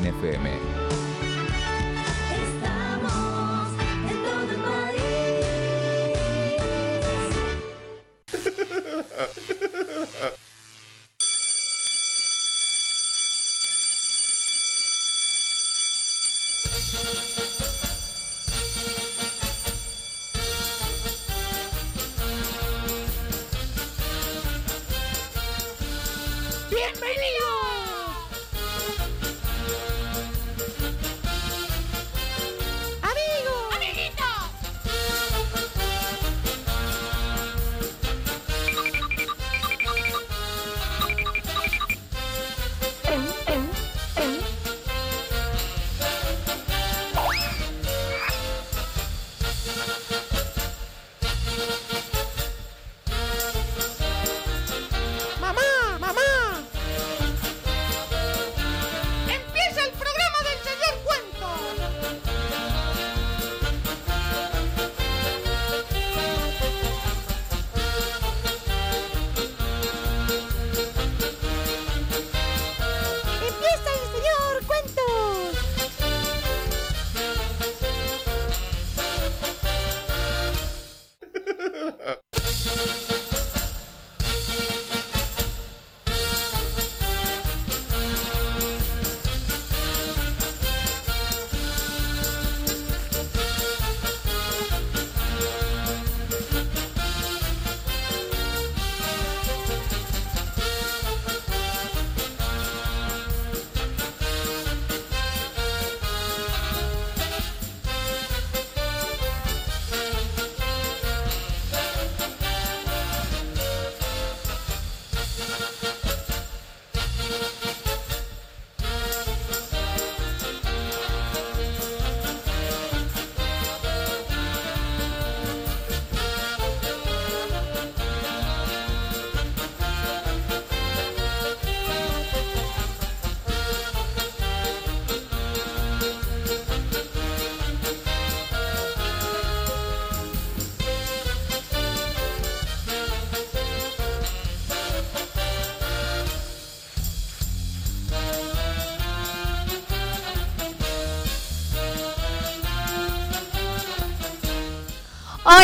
NFM.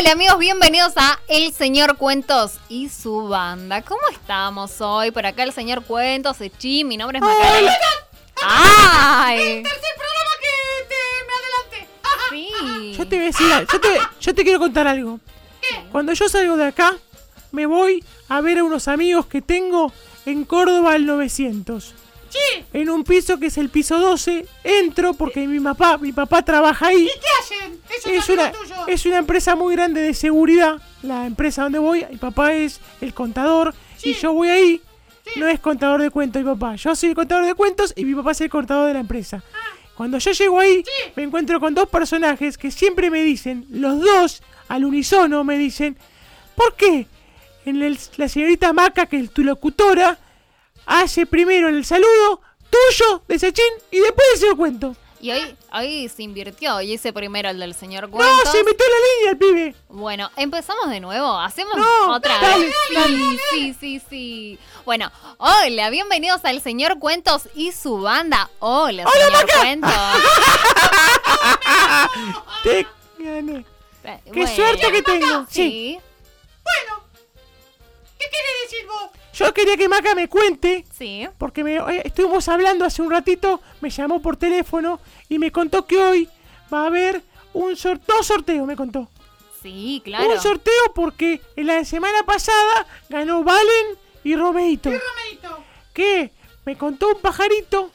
Hola amigos, bienvenidos a El Señor Cuentos y su banda. ¿Cómo estamos hoy? Por acá el Señor Cuentos, Echi, mi nombre es Macarena. ¡Ay! ¡Tercer programa que te me. Sí. Yo te voy a decir, algo, yo te, yo te quiero contar algo. Cuando yo salgo de acá, me voy a ver a unos amigos que tengo en Córdoba al 900. ¡Sí! En un piso que es el piso 12, entro porque mi papá, mi papá trabaja ahí. ¿Y qué hacen? Eso Es una, tuyo. es una empresa muy grande de seguridad, la empresa donde voy. Mi papá es el contador y yo voy ahí. No es contador de cuentos mi papá. Yo soy el contador de cuentos y mi papá es el contador de la empresa. Cuando yo llego ahí, Sí. me encuentro con dos personajes que siempre me dicen, los dos al unísono me dicen, ¿por qué en el- la señorita Maca, que es tu locutora, hace primero el saludo tuyo de Sachín y después el señor cuento? Y hoy, hoy se invirtió y hice primero el del Señor No, Cuentos. se metió en la línea el pibe. Bueno, empezamos de nuevo. Hacemos No, otra dale, vez. dale, sí, sí, sí, sí. Bueno, hola, bienvenidos al Señor Cuentos y su banda. Hola, Señor Cuentos. Te gané. Eh, ¡Qué bueno. suerte que tengo! Sí. Sí, Bueno, ¿qué querés decir vos? Yo quería que Maca me cuente, sí. porque me, eh, estuvimos hablando hace un ratito, me llamó por teléfono y me contó que hoy va a haber un sor dos sorteos, me contó. Sí, claro. Un sorteo porque en la semana pasada ganó Valen y Romeito. Romeito. Que me contó un pajarito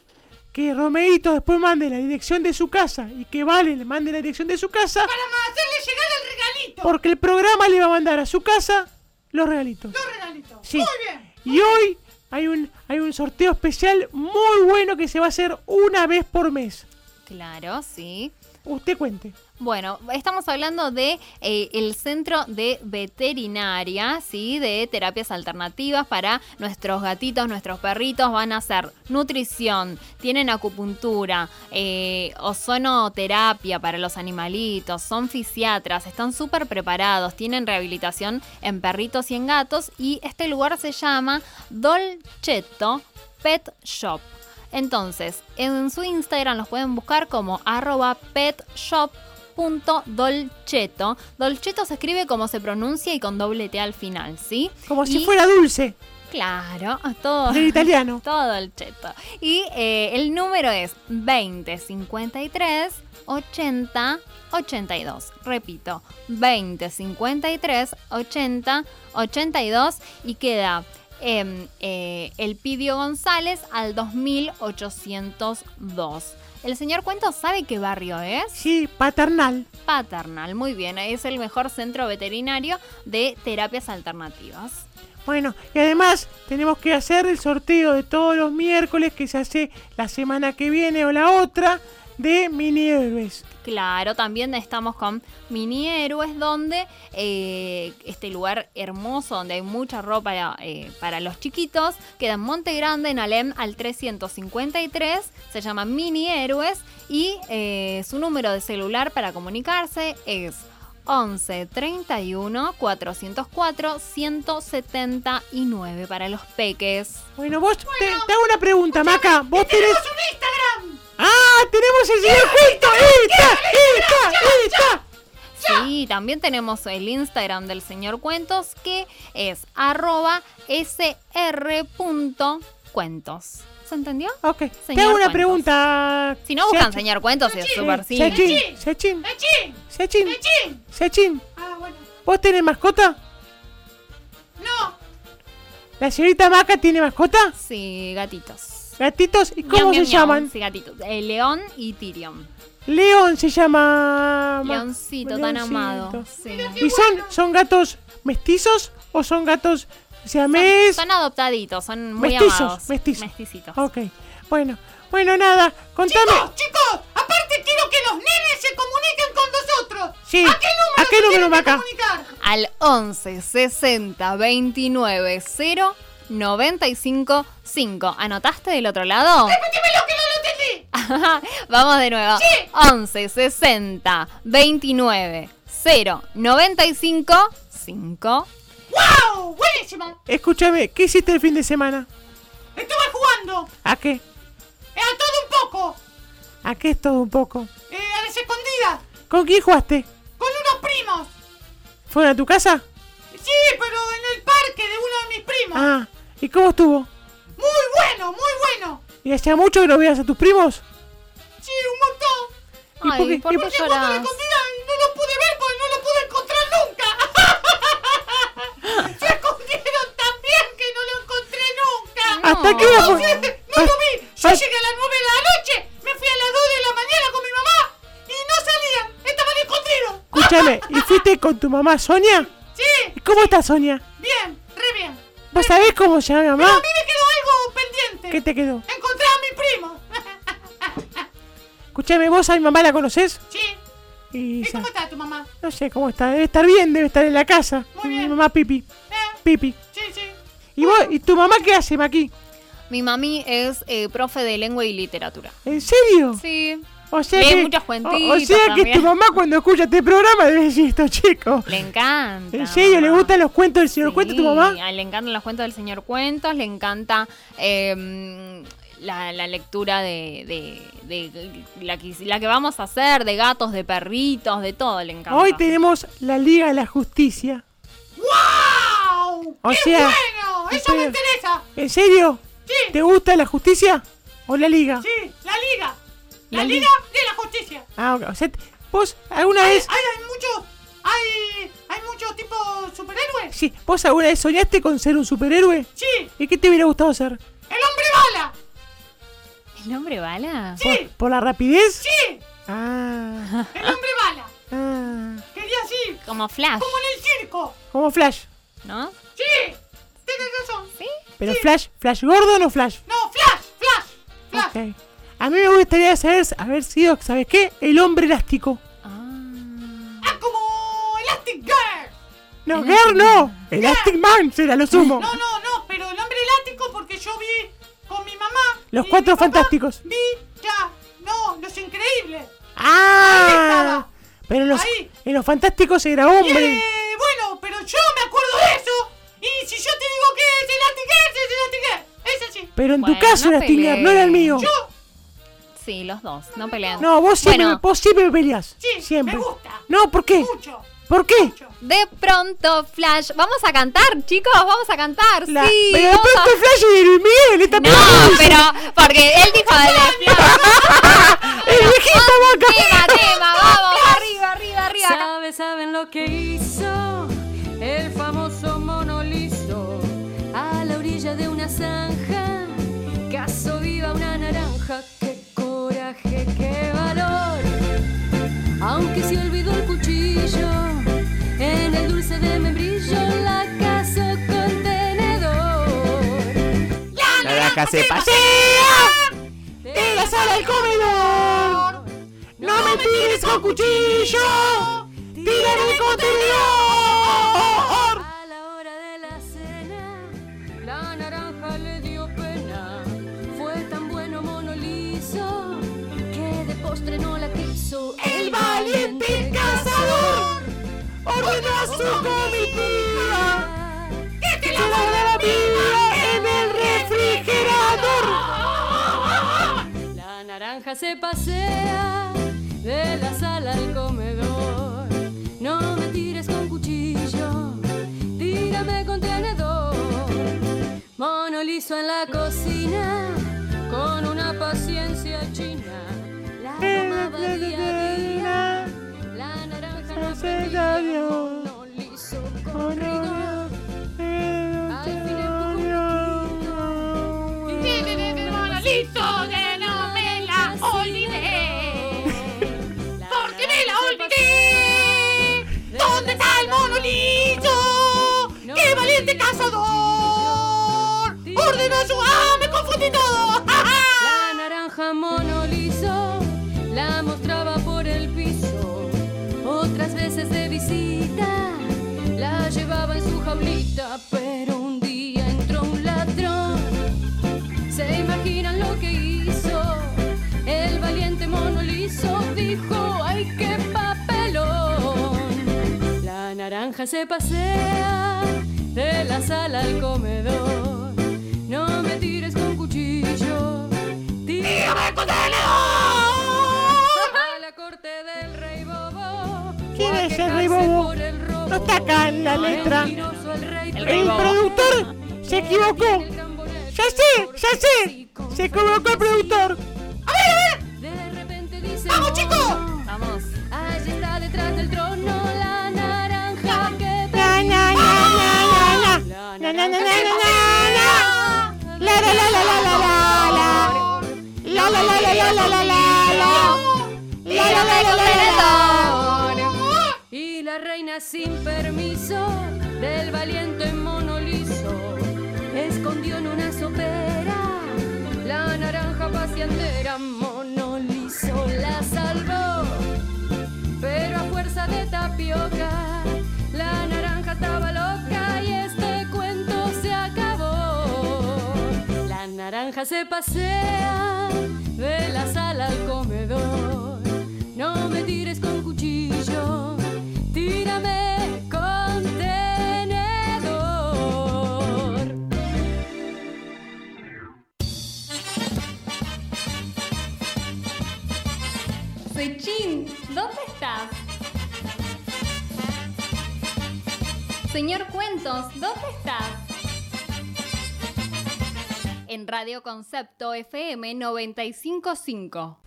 que Romeito después mande la dirección de su casa y que Valen le mande la dirección de su casa Para hacerle llegar el regalito. porque el programa le va a mandar a su casa los regalitos. Dos regalitos. Sí. Muy bien. Y hoy hay un, hay un sorteo especial muy bueno que se va a hacer una vez por mes. Claro, sí. Usted cuente. Bueno, estamos hablando de eh, el centro de veterinaria, sí, de terapias alternativas para nuestros gatitos, nuestros perritos. Van a hacer nutrición, tienen acupuntura, eh, ozonoterapia para los animalitos, son fisiatras, están súper preparados, tienen rehabilitación en perritos y en gatos. Y este lugar se llama Dolcetto Pet Shop. Entonces, en su Instagram los pueden buscar como arroba petshop.dolceto. Dolceto se escribe como se pronuncia y con doble T al final, ¿sí? Como si fuera dulce, Claro, todo. del italiano. Todo el cheto. Y eh, el número es 20 53 80 82. Repito, 20 53 80 82 y queda em, eh, el Pidio González al 2802. ¿El señor Cuento sabe qué barrio es? Sí, paternal. Paternal, muy bien. Es el mejor centro veterinario de terapias alternativas. Bueno, y además tenemos que hacer el sorteo de todos los miércoles que se hace la semana que viene o la otra de mini héroes. Claro, también estamos con Mini Héroes, donde eh, este lugar hermoso, donde hay mucha ropa eh, para los chiquitos, queda en Monte Grande, en Alem, al 353, se llama Mini Héroes y eh, su número de celular para comunicarse es 11 31 404 179 para los peques. Bueno, vos te, te hago una pregunta, Maca. Vos tenés. ¡Tenemos un Instagram! ¡Ah! ¡Tenemos el señor Cuento! ¡Esta! ¡Esta! ¡Esta! Sí, también tenemos el Instagram del señor Cuentos que es arroba sr.cuentos. ¿Se entendió? Ok, te Señor hago una Cuentos. pregunta. Si no buscan señor Cuentos es súper simple. Sechín, Sechín, ¡Lechín! Sechín, ¡Lechín! Sechín. Ah, bueno. ¿Vos tenés mascota? No, ¿La señorita Maca tiene mascota? Sí, gatitos. ¿Gatitos? ¿Y cómo miau, se miau. llaman? Sí, gatitos. El león y Tyrion. León se llama. ma- Leoncito, tan amado. Sí. ¿Y son, son gatos mestizos o son gatos siamés? Son adoptaditos, son muy Mestizos, amados. mestizos. Mesticitos. Ok, bueno, bueno, nada, contame. chicos, chicos, aparte quiero que los nenes se comuniquen con nosotros. Sí, ¿A qué número, ¿a qué se número, que Maca? comunicar? al 11 60 29 0 95 5. ¿Anotaste del otro lado? Repíteme lo que no lo entendí. Vamos de nuevo. Sí. 11 60 29 0 95 5. ¡Wow! Buenísimo. Escúchame, ¿qué hiciste el fin de semana? Estuve jugando ¿A qué? eh, a todo un poco. ¿A qué es todo un poco? Eh, a las escondidas. ¿Con quién jugaste? Con unos primos. ¿Fueron a tu casa? Sí, pero en el parque de uno de mis primos. Ah, ¿y cómo estuvo? Muy bueno, muy bueno. ¿Y hacía mucho que no veías a tus primos? Sí, un montón. ¿Y por Ay, qué- ¿por qué por Porque cuando llorás? escondida no lo pude ver porque no lo pude encontrar nunca. Se escondieron tan bien que no lo encontré nunca. ¿Hasta qué hora fue? No lo vi. Yo Ah, llegué a las 9 de la noche, me fui a las 2 de la mañana con mi mamá y no salían. Estaban escondidos. Escúchame, ¿y fuiste con tu mamá Sonia? Sí, ¿Y cómo está Sonia? bien. ¿Vos sabés cómo se llama mi Pero a mí me quedó algo pendiente. ¿Qué te quedó? Encontré a mi primo. Escúchame, ¿vos a mi mamá la conocés? sí. Y ¿Y sa- cómo está tu mamá? no sé cómo está, debe estar bien, debe estar en la casa. Muy Mi bien. mamá Pipi, ¿Eh? Pipi. Sí, sí. ¿Y vos, y tu mamá qué hace, Maki? Mi mami es eh, profe de lengua y literatura. ¿En serio? Sí. O sea Lee que, muchos o- cuentitos o, sea que tu mamá cuando escucha este programa debe decir esto, chico. Le encanta. ¿En serio? ¿Le gustan los cuentos del señor Sí, Cuento a tu mamá? Le encantan los cuentos del señor Cuentos, le encanta eh, la, la lectura de, de- de la, que, la que vamos a hacer, de gatos, de perritos, de todo le encanta. Hoy tenemos la Liga de la Justicia. ¡Wow! O ¡Qué sea, bueno! ¡Eso me interesa! ¿En serio? Sí, ¿Te gusta la justicia o la Liga? sí, la liga. La, La liga liga. de la justicia. Ah, ok. O sea, ¿vos alguna Hay, vez... hay, hay muchos, hay, hay muchos tipos superhéroes. Sí, ¿vos alguna vez soñaste con ser un superhéroe? Sí, ¿Y qué te hubiera gustado ser? el hombre bala. ¿El nombre bala? Sí, ¿Por, por la rapidez? sí, Ah, el hombre bala. ah. Quería así, Como Flash, como en el circo. Como Flash. ¿no? Sí, tienes razón. Sí. ¿Pero Flash, Flash Gordon o Flash? No, Flash, Flash, Flash. Ok. A mí me gustaría saber, haber sido, ¿sabes qué? El hombre elástico. Ah. Ah, como Elastic Girl. No, Girl no. Elastic Man será lo sumo. No, no, no, pero el hombre elástico porque yo vi con mi mamá. Los y Cuatro mi papá, Fantásticos. Vi ya, no, los increíbles. ¡Ah! estaba. Pero en los, Ahí. en los fantásticos era Y, hombre. eh, bueno, pero yo me acuerdo de eso. Y si yo te digo que es Elastic Girl, es Elastic Girl. Es así. Pero en Bueno, tu caso no era Stilgar, no era el mío. Sí, los dos, no pelean. No, vos siempre, Bueno. vos siempre me peleás. Sí, siempre. me gusta. No, ¿por qué? Mucho. ¿Por qué? mucho. De pronto, Flash. Vamos a cantar, chicos. Vamos a cantar. La- sí. pero de vamos a- Flash y Luis Miguel, esta No, pero porque él dijo de ¡El viejito vaca! tema, tema, vamos, arriba, arriba, arriba. Sabe, saben lo que hizo el famoso mono liso a la orilla de una zanja. Caso viva una naranja, coraje, qué valor. Aunque se olvidó el cuchillo en el dulce de membrillo, la caso con tenedor. La naranja se pasea de la sala al comedor. No me tires con cuchillo, tírame con tenedor. Postre no la quiso. El valiente cazador ordenó a su comitiva que la guardara viva en el refrigerador. La naranja se pasea de la sala al comedor. No me tires con cuchillo, tírame con tenedor. Mono liso en la cocina, con una paciencia día día. La naranja no de monolito de no me la olvidé. Porque me la olvidé. ¿Dónde está el monolito? ¡Qué valiente cazador! Ordenó su... ¡Ah, me confundí todo! La naranja mono liso la mostraba por el piso. Otras veces de visita la llevaba en su jaulita, pero un día entró un ladrón. ¿Se imaginan lo que hizo? El valiente mono liso dijo, ¡ay qué papelón! La naranja se pasea de la sala al comedor. No me tires con cuchillo, tírame con el rey bobo? No está acá en la letra. El productor se equivocó. Ya sé, ya sé. Se equivocó el productor. De repente dice ¡Vamos, "No, chicos! no". Vamos. Allí está detrás del trono la naranja que. La, la, la, la, la, la, la, la. La, la, la, la, la, la, la, la, la. La, la, la, la, la, la, la. Y sin permiso del valiente mono liso escondió en una sopera la naranja paseandera. Mono liso la salvó, pero a fuerza de tapioca la naranja estaba loca y este cuento se acabó. La naranja se pasea de la sala al comedor. No me tires con cuchillo, tírame con tenedor. Sechín, ¿dónde estás? Señor Cuentos, ¿dónde estás? En Radio Concepto FM 955.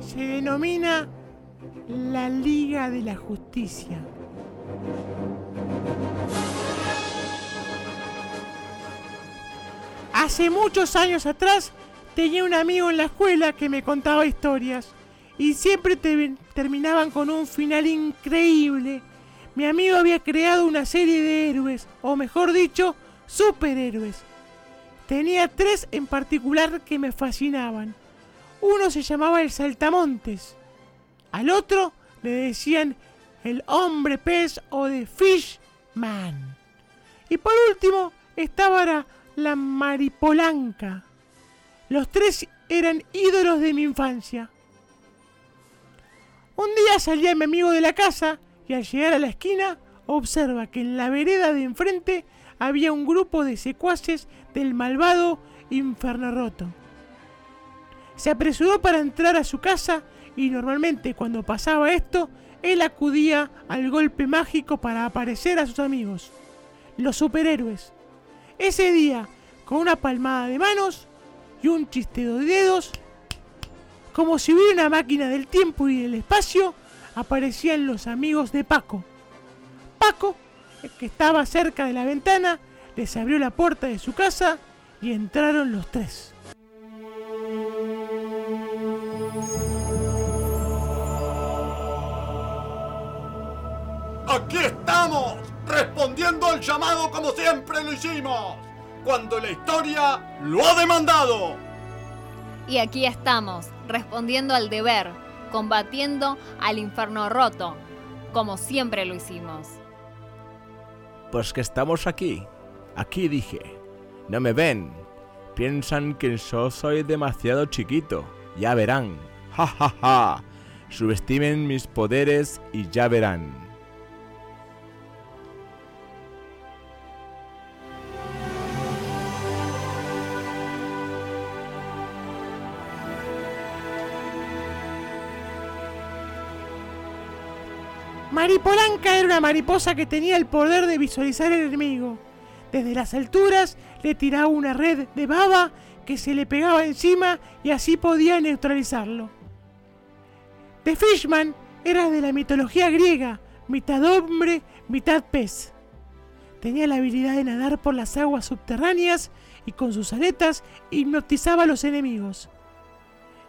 Se denomina La Liga de la Justicia. Hace muchos años atrás tenía un amigo en la escuela que me contaba historias y siempre te- terminaban con un final increíble. Mi amigo había creado una serie de héroes, o mejor dicho, superhéroes. Tenía tres en particular que me fascinaban. Uno se llamaba el Saltamontes. Al otro le decían el hombre pez o de Fishman. Y por último estaba la, la Maripolanca. Los tres eran ídolos de mi infancia. Un día salía mi amigo de la casa y al llegar a la esquina observa que en la vereda de enfrente había un grupo de secuaces del malvado Inferno Roto. Se apresuró para entrar a su casa y normalmente cuando pasaba esto, él acudía al golpe mágico para aparecer a sus amigos, los superhéroes. Ese día, con una palmada de manos y un chisteo de dedos, como si hubiera una máquina del tiempo y del espacio, aparecían los amigos de Paco. Paco, que estaba cerca de la ventana, les abrió la puerta de su casa y entraron los tres. Aquí estamos, respondiendo al llamado como siempre lo hicimos, cuando la historia lo ha demandado. Y aquí estamos, respondiendo al deber, combatiendo al infierno roto, como siempre lo hicimos. Pues que estamos aquí. Aquí dije. No me ven. Piensan que yo soy demasiado chiquito. Ya verán. Ja ja ja. Subestimen mis poderes y ya verán. Maripolanca era una mariposa que tenía el poder de visualizar el enemigo. Desde las alturas le tiraba una red de baba que se le pegaba encima y así podía neutralizarlo. The Fishman era de la mitología griega, mitad hombre, mitad pez. Tenía la habilidad de nadar por las aguas subterráneas y con sus aletas hipnotizaba a los enemigos.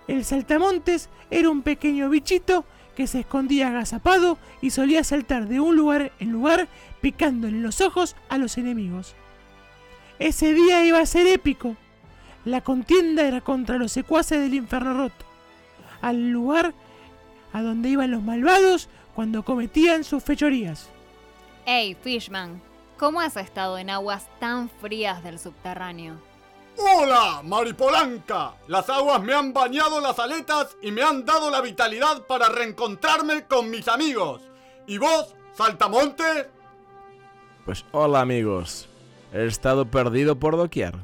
El saltamontes era un pequeño bichito que se escondía agazapado y solía saltar de un lugar en lugar picándole los ojos a los enemigos. Ese día iba a ser épico. La contienda era contra los secuaces del infierno roto, al lugar a donde iban los malvados cuando cometían sus fechorías. Hey, Fishman, ¿cómo has estado en aguas tan frías del subterráneo? ¡Hola, Maripolanca! Las aguas me han bañado las aletas y me han dado la vitalidad para reencontrarme con mis amigos. ¿Y vos, Saltamonte? Pues hola amigos. He estado perdido por doquier.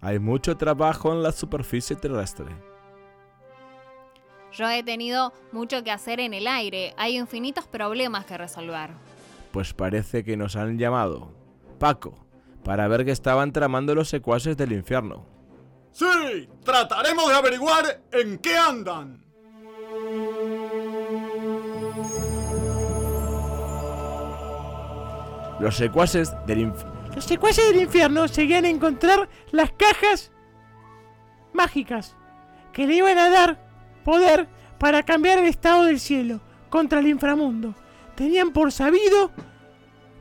Hay mucho trabajo en la superficie terrestre. Yo he tenido mucho que hacer en el aire. Hay infinitos problemas que resolver. Pues parece que nos han llamado. Paco, para ver que estaban tramando los secuaces del infierno. Sí, trataremos de averiguar en qué andan. Los secuaces del infierno... Los secuaces del infierno seguían a encontrar las cajas mágicas que le iban a dar poder para cambiar el estado del cielo contra el inframundo. Tenían por sabido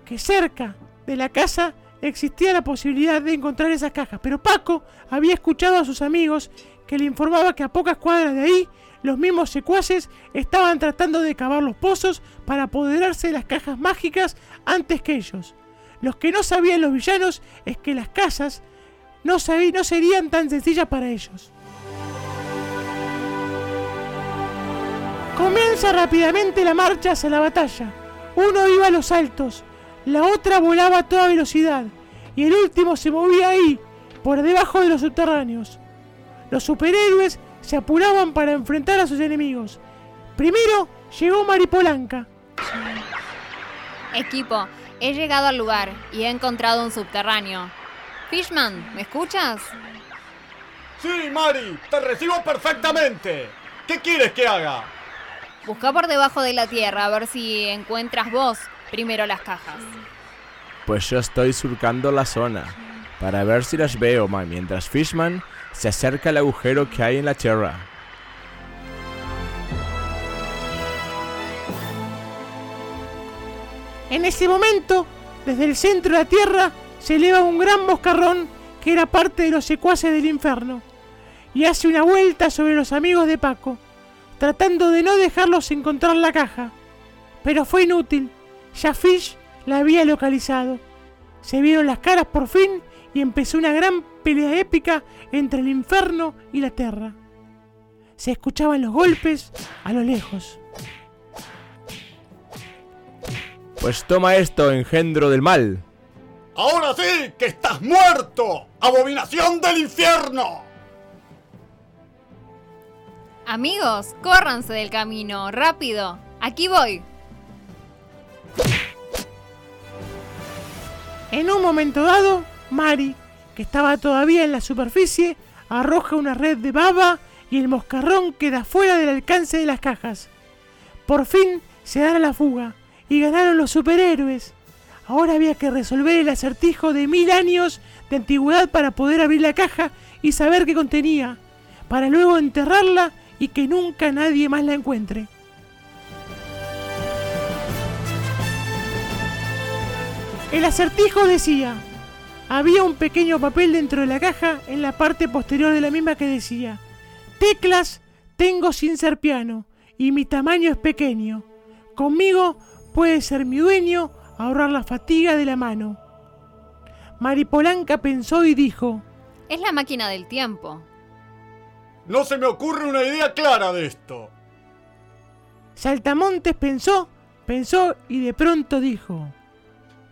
que cerca de la casa existía la posibilidad de encontrar esas cajas, pero Paco había escuchado a sus amigos que le informaba que a pocas cuadras de ahí los mismos secuaces estaban tratando de cavar los pozos para apoderarse de las cajas mágicas antes que ellos. Los que no sabían los villanos es que las casas no, serían tan sencillas para ellos. Comienza rápidamente la marcha hacia la batalla. Uno iba a los altos, la otra volaba a toda velocidad y el último se movía ahí, por debajo de los subterráneos. Los superhéroes se apuraban para enfrentar a sus enemigos. Primero llegó Maripolanca. Equipo, he llegado al lugar y he encontrado un subterráneo. Fishman, ¿me escuchas? Sí, Mari, te recibo perfectamente. ¿Qué quieres que haga? Busca por debajo de la tierra a ver si encuentras vos primero las cajas. Pues yo estoy surcando la zona para ver si las veo ma, mientras Fishman se acerca al agujero que hay en la tierra. En ese momento, desde el centro de la tierra, se eleva un gran boscarrón que era parte de los secuaces del infierno. y hace una vuelta sobre los amigos de Paco, tratando de no dejarlos encontrar la caja. Pero fue inútil, ya Fish la había localizado. Se vieron las caras por fin y empezó una gran pelea épica entre el infierno y la tierra. Se escuchaban los golpes a lo lejos. Pues toma esto, engendro del mal. Ahora sí que estás muerto, abominación del infierno. Amigos, córranse del camino, rápido. Aquí voy. En un momento dado, Mari, que estaba todavía en la superficie, arroja una red de baba y el moscarrón queda fuera del alcance de las cajas. Por fin se dan a la fuga y ganaron los superhéroes. Ahora había que resolver el acertijo de mil años de antigüedad para poder abrir la caja y saber qué contenía, para luego enterrarla y que nunca nadie más la encuentre. El acertijo decía, había un pequeño papel dentro de la caja en la parte posterior de la misma que decía, teclas tengo sin ser piano y mi tamaño es pequeño. Conmigo puede ser mi dueño ahorrar la fatiga de la mano. Maripolanca pensó y dijo, Es la máquina del tiempo. No se me ocurre una idea clara de esto. Saltamontes pensó, pensó y de pronto dijo,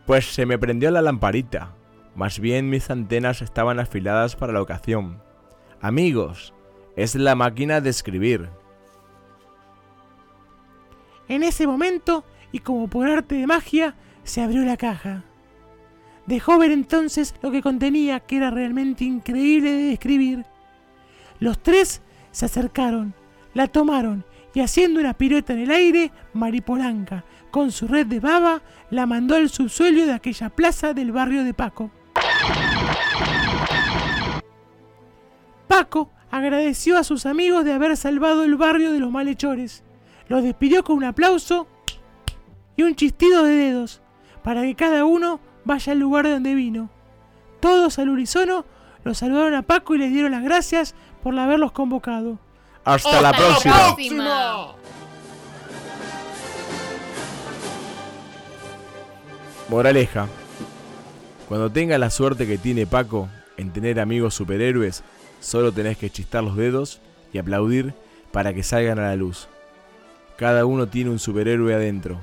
Pues se me prendió la lamparita. Más bien mis antenas estaban afiladas para la ocasión. Amigos, es la máquina de escribir. En ese momento, y como por arte de magia, se abrió la caja. Dejó ver entonces lo que contenía, que era realmente increíble de describir. Los tres se acercaron, la tomaron y haciendo una pirueta en el aire, Maripolanca, con su red de baba, la mandó al subsuelo de aquella plaza del barrio de Paco. Paco agradeció a sus amigos de haber salvado el barrio de los malhechores. Los despidió con un aplauso y un chistido de dedos, para que cada uno vaya al lugar de donde vino. Todos al unísono los saludaron a Paco y le dieron las gracias por haberlos convocado. Hasta, la Hasta la próxima. próxima. Moraleja. Cuando tengas la suerte que tiene Paco en tener amigos superhéroes, solo tenés que chistar los dedos y aplaudir para que salgan a la luz. Cada uno tiene un superhéroe adentro.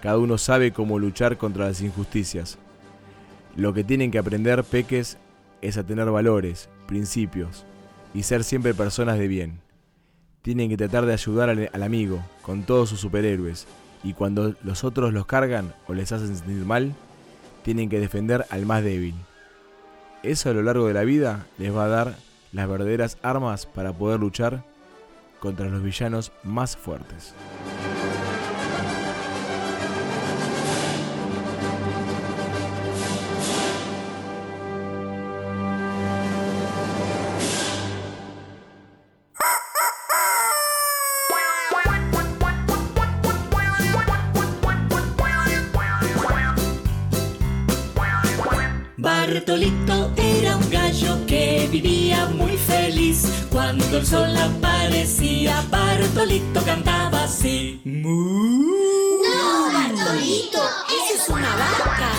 Cada uno sabe cómo luchar contra las injusticias. Lo que tienen que aprender peques es a tener valores, principios y ser siempre personas de bien. Tienen que tratar de ayudar al, al amigo con todos sus superhéroes y cuando los otros los cargan o les hacen sentir mal, tienen que defender al más débil. Eso a lo largo de la vida les va a dar las verdaderas armas para poder luchar contra los villanos más fuertes. Mu. No, Bartolito, esa es una vaca.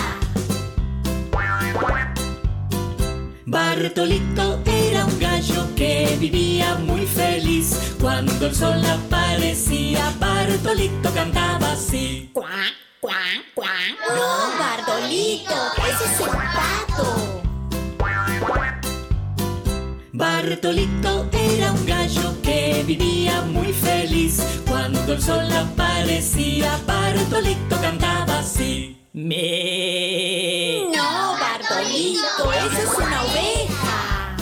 Bartolito era un gallo que vivía muy feliz. Cuando el sol aparecía, Bartolito cantaba así. Cuac, cuac, cuac. No, Bartolito, ese es un pato. Bartolito era un gallo que vivía muy feliz. Cuando el sol aparecía, Bartolito cantaba así. Me. No, Bartolito, esa es una oveja.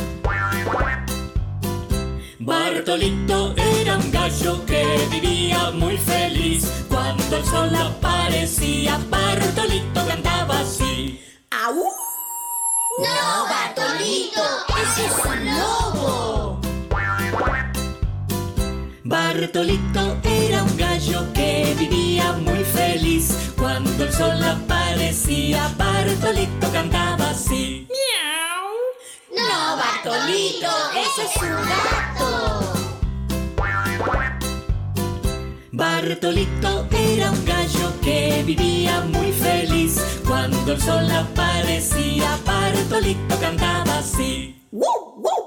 Bartolito era un gallo que vivía muy feliz. Cuando el sol aparecía, Bartolito cantaba así. ¡Au! No, Bartolito, ese es un lobo. Bartolito era un gallo que vivía muy feliz. Cuando el sol aparecía, Bartolito cantaba así. No, Bartolito. Ese es un gato. Bartolito era un gallo que vivía muy feliz. Cuando el sol aparecía, Bartolito cantaba así. ¡Woo, woo, woo!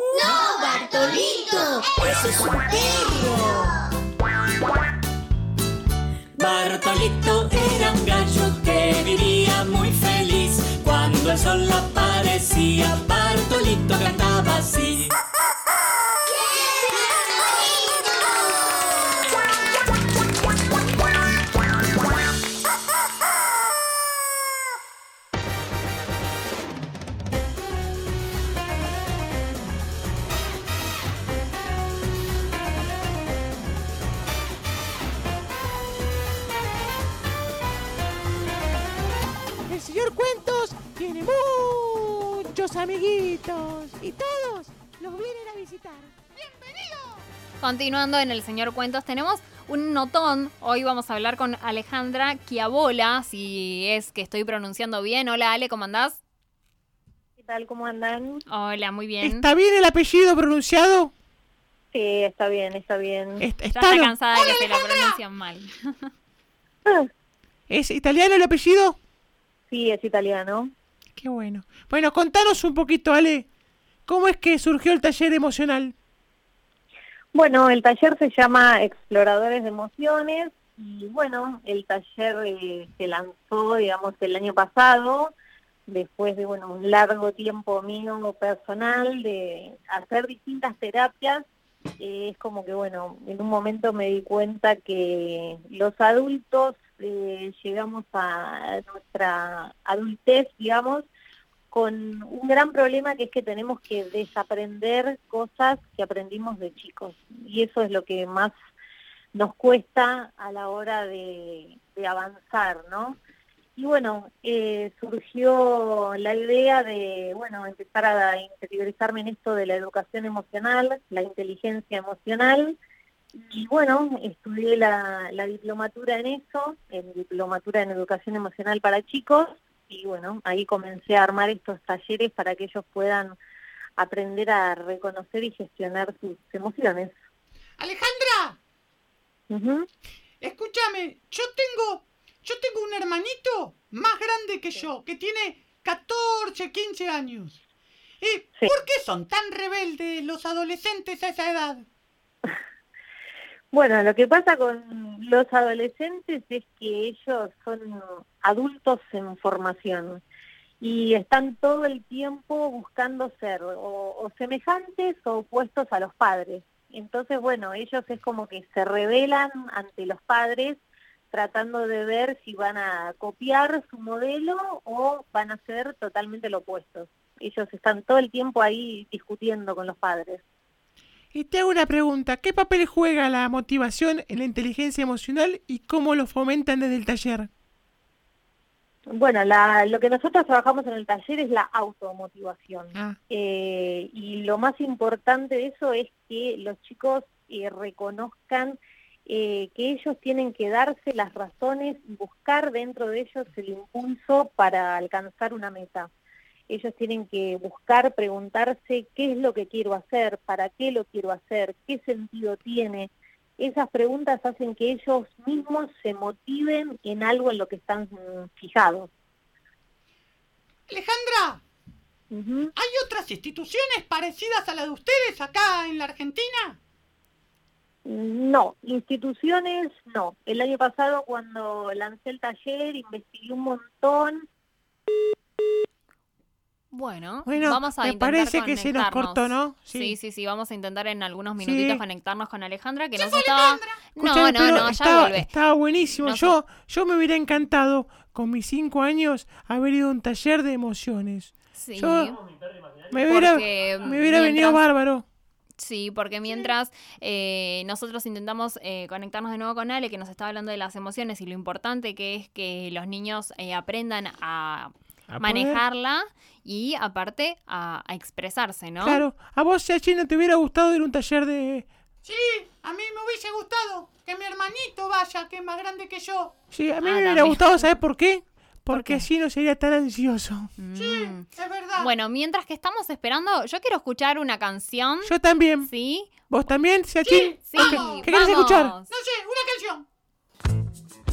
No, Bartolito, ese es un perro. Bartolito era un gallo que vivía muy feliz. Cuando el sol aparecía, Bartolito cantaba así. Amiguitos y todos los vienen a visitar. Continuando en el señor Cuentos, tenemos un notón. Hoy vamos a hablar con Alejandra Chiabola, si es que estoy pronunciando bien. Hola Ale, ¿cómo andás? ¿Qué tal? ¿Cómo andan? Hola, muy bien. ¿Está bien el apellido pronunciado? Sí, está bien, está bien. Est- Ya está cansada de que se la pronuncian mal. ¿Es italiano el apellido? Sí, es italiano. Qué bueno. Bueno, contanos un poquito, Ale. ¿Cómo es que surgió el taller emocional? Bueno, el taller se llama Exploradores de Emociones y bueno, el taller eh, se lanzó, digamos, el año pasado, después de, bueno, un largo tiempo mío personal de hacer distintas terapias. Eh, es como que, bueno, en un momento me di cuenta que los adultos eh, llegamos a nuestra adultez, digamos, con un gran problema que es que tenemos que desaprender cosas que aprendimos de chicos. Y eso es lo que más nos cuesta a la hora de, de avanzar, ¿no? Y bueno, eh, surgió la idea de, bueno, empezar a interiorizarme en esto de la educación emocional, la inteligencia emocional. Y bueno, estudié la, la diplomatura en eso, en diplomatura en educación emocional para chicos, y bueno, ahí comencé a armar estos talleres para que ellos puedan aprender a reconocer y gestionar sus emociones. Alejandra, Ujú. escúchame, yo tengo, yo tengo un hermanito más grande que yo, que tiene 14, 15 años. ¿Y Sí. por qué son tan rebeldes los adolescentes a esa edad? Bueno, lo que pasa con los adolescentes es que ellos son adultos en formación y están todo el tiempo buscando ser o, semejantes o opuestos a los padres. Entonces, bueno, ellos es como que se rebelan ante los padres tratando de ver si van a copiar su modelo o van a ser totalmente lo opuesto. Ellos están todo el tiempo ahí discutiendo con los padres. Y te hago una pregunta. ¿Qué papel juega la motivación en la inteligencia emocional y cómo lo fomentan desde el taller? Bueno, la- lo que nosotros trabajamos en el taller es la automotivación. Ah, Eh, y lo más importante de eso es que los chicos eh, reconozcan eh, que ellos tienen que darse las razones y buscar dentro de ellos el impulso para alcanzar una meta. Ellos tienen que buscar, preguntarse qué es lo que quiero hacer, para qué lo quiero hacer, qué sentido tiene. Esas preguntas hacen que ellos mismos se motiven en algo en lo que están fijados. Alejandra. ¿hay otras instituciones parecidas a la de ustedes acá en la Argentina? No, instituciones no. El año pasado cuando lancé el taller investigué un montón. Bueno, Bueno, vamos a me intentar parece que se nos conectarnos. cortó, ¿no? Sí. Sí. sí, sí, vamos a intentar en algunos minutitos Sí. conectarnos con Alejandra, que nos estaba... No, Escuchame, no, no, ya estaba, vuelve. estaba buenísimo. No yo, yo me hubiera encantado, con mis cinco años, haber ido a un taller de emociones. Sí, Yo me hubiera, porque me hubiera venido mientras- bárbaro. Sí, porque mientras eh, nosotros intentamos eh, conectarnos de nuevo con Ale, que nos estaba hablando de las emociones y lo importante que es que los niños eh, aprendan a, A manejarla y aparte a, a expresarse, ¿no? Claro, a vos, Yachi, no te hubiera gustado ir a un taller de... Sí, a mí me hubiese gustado que mi hermanito vaya, que es más grande que yo. Sí, a mí Ah, me hubiera gustado, ¿sabes por qué? Porque así no sería tan ansioso. Mm. Es verdad. Bueno, mientras que estamos esperando, yo quiero escuchar una canción. Yo también. ¿Sí? ¿Vos también, Seachín? Sí, ¿Qué- vamos. ¿Qué querés escuchar? No sé, una canción.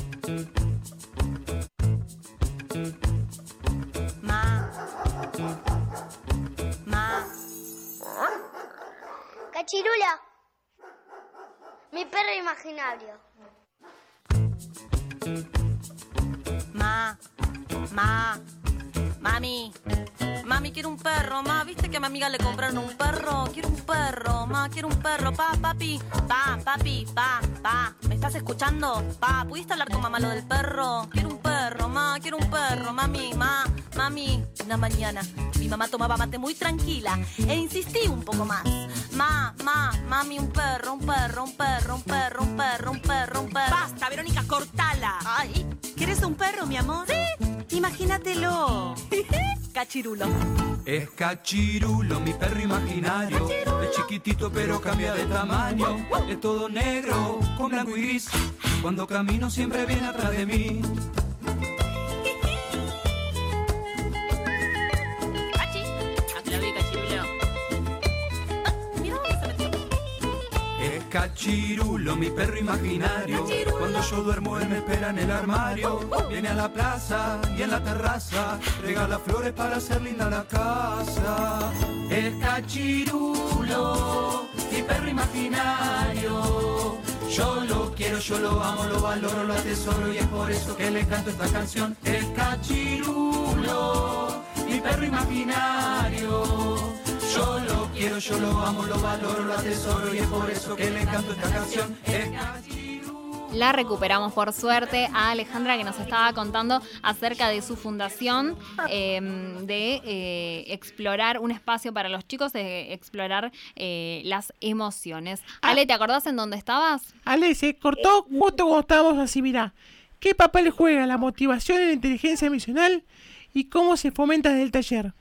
Cachirula. Mi perro imaginario. Ma. Ma. Mami. Mami, quiero un perro, ma. ¿Viste que a mi amiga le compraron un perro? Quiero un perro, ma. Quiero un perro. Pa, papi. Pa, papi. Pa, pa. ¿Me estás escuchando? Pa, ¿pudiste hablar con mamá lo del perro? Quiero un perro, ma. Quiero un perro, mami. Ma, mami. Una mañana, mi mamá tomaba mate muy tranquila e insistí un poco más. Ma, ma, mami, un perro, un perro, un perro, un perro, un perro, un perro, un perro. Basta, Verónica, cortala. Ay. ¿Quieres un perro, mi amor? Sí. Imagínatelo. Cachirulo. Es cachirulo, mi perro imaginario. Es chiquitito pero cambia de tamaño. Es todo negro, con blanco y gris. Cuando camino siempre viene atrás de mí. Es cachirulo, mi perro imaginario. Cuando yo duermo, él me espera en el armario. Viene a la plaza y en la terraza regala flores para hacer linda la casa. Es cachirulo, mi perro imaginario. Yo lo quiero, yo lo amo, lo valoro, lo atesoro y es por eso que le canto esta canción. Es cachirulo, mi perro imaginario. Yo lo quiero, yo lo amo, lo valoro, lo atesoro y es por eso que le canto esta canción. La recuperamos por suerte a Alejandra que nos estaba contando acerca de su fundación eh, de eh, explorar un espacio para los chicos, de explorar eh, las emociones. Ale, ¿te acordás en dónde estabas? Ale, se cortó justo cuando estábamos así, mirá. ¿Qué papel juega la motivación en la inteligencia emocional y cómo se fomenta desde el taller?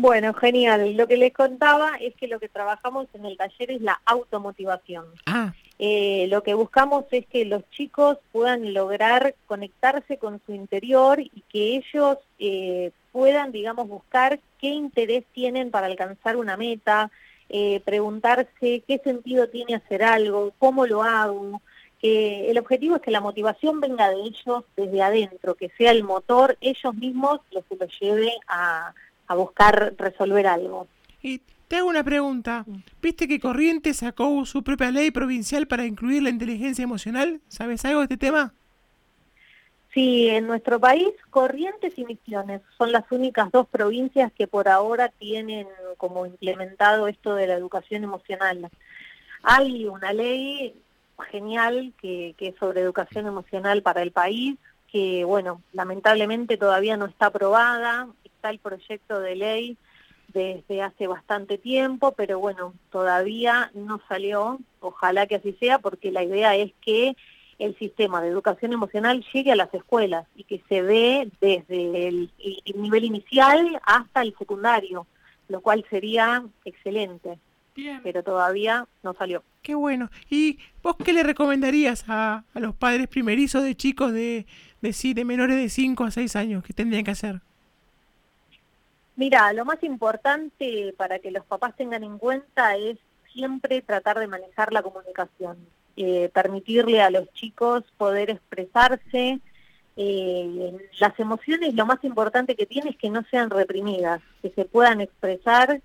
Bueno, genial. Lo que les contaba es que lo que trabajamos en el taller es la automotivación. Ah, Eh, lo que buscamos es que los chicos puedan lograr conectarse con su interior y que ellos eh, puedan, digamos, buscar qué interés tienen para alcanzar una meta, eh, preguntarse qué sentido tiene hacer algo, cómo lo hago. Que el objetivo es que la motivación venga de ellos desde adentro, que sea el motor ellos mismos lo que los lleve a, a buscar resolver algo. y te hago una pregunta. ¿Viste que Corrientes sacó su propia ley provincial para incluir la inteligencia emocional? ¿Sabes algo de este tema? Sí, en nuestro país, Corrientes y Misiones son las únicas dos provincias que por ahora tienen como implementado esto de la educación emocional. Hay una ley genial que, que es sobre educación emocional para el país, que bueno, lamentablemente todavía no está aprobada, está el proyecto de ley desde hace bastante tiempo, pero bueno, todavía no salió, ojalá que así sea, porque la idea es que el sistema de educación emocional llegue a las escuelas y que se dé desde el, el nivel inicial hasta el secundario, lo cual sería excelente, Bien. pero todavía no salió. Qué bueno. ¿Y vos qué le recomendarías a, a los padres primerizos de chicos de, de, sí, de menores de 5 a 6 años que tendrían que hacer? Mira, lo más importante para que los papás tengan en cuenta es siempre tratar de manejar la comunicación, eh, permitirle a los chicos poder expresarse. Eh, las emociones, lo más importante que tiene es que no sean reprimidas, que se puedan expresar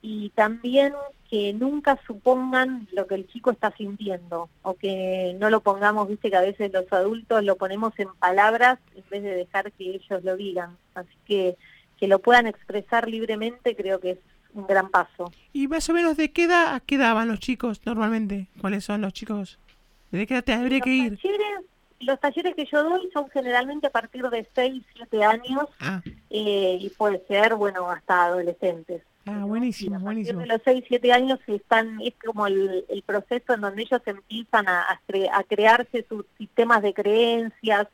y también que nunca supongan lo que el chico está sintiendo o que no lo pongamos, viste que a veces los adultos lo ponemos en palabras en vez de dejar que ellos lo digan. Así que que lo puedan expresar libremente creo que es un gran paso. ¿Y más o menos de qué edad a qué edad van los chicos normalmente? ¿Cuáles son los chicos? ¿De qué edad tendría que ir? Los talleres, los talleres que yo doy son generalmente a partir de 6, 7 años Ah, eh, y puede ser, bueno, hasta adolescentes. ah buenísimo, A partir buenísimo. de los 6, 7 años están, es como el, el proceso en donde ellos empiezan a, a cre- a crearse sus sistemas de creencias,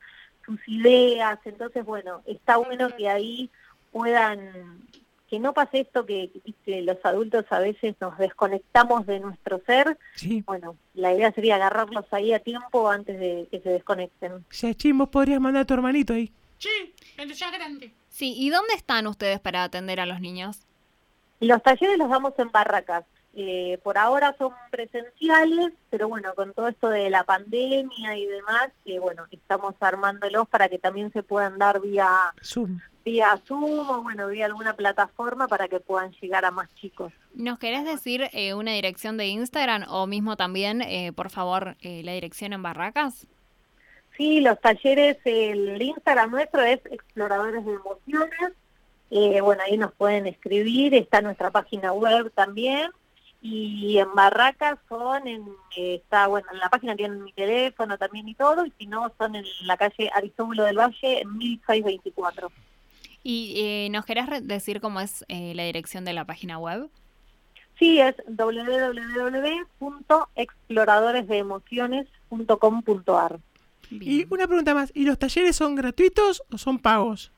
sus ideas, entonces bueno, está bueno que ahí puedan, que no pase esto que, que los adultos a veces nos desconectamos de nuestro ser, Sí. bueno, la idea sería agarrarlos ahí a tiempo antes de que se desconecten. Yachín, vos podrías mandar a tu hermanito ahí. Sí, pero ya grande. Sí, ¿y dónde están ustedes para atender a los niños? Los talleres los damos en barracas. Eh, por ahora son presenciales, pero bueno, con todo esto de la pandemia y demás, eh, bueno, estamos armándolos para que también se puedan dar vía Zoom. Vía Zoom o bueno, vía alguna plataforma para que puedan llegar a más chicos. ¿Nos querés decir eh, una dirección de Instagram o mismo también, eh, por favor, eh, la dirección en Barracas? Sí, los talleres, el Instagram nuestro es Exploradores de Emociones. Eh, bueno, ahí nos pueden escribir, está nuestra página web también. Y en Barracas son, en, eh, está, bueno, en la página tienen mi teléfono también y todo, y si no, son en la calle Aristóbulo del Valle, en 1624. ¿Y eh, nos querés re- decir cómo es eh, la dirección de la página web? Sí, es www.exploradoresdeemociones.com.ar. Y una pregunta más, ¿y los talleres son gratuitos o son pagos?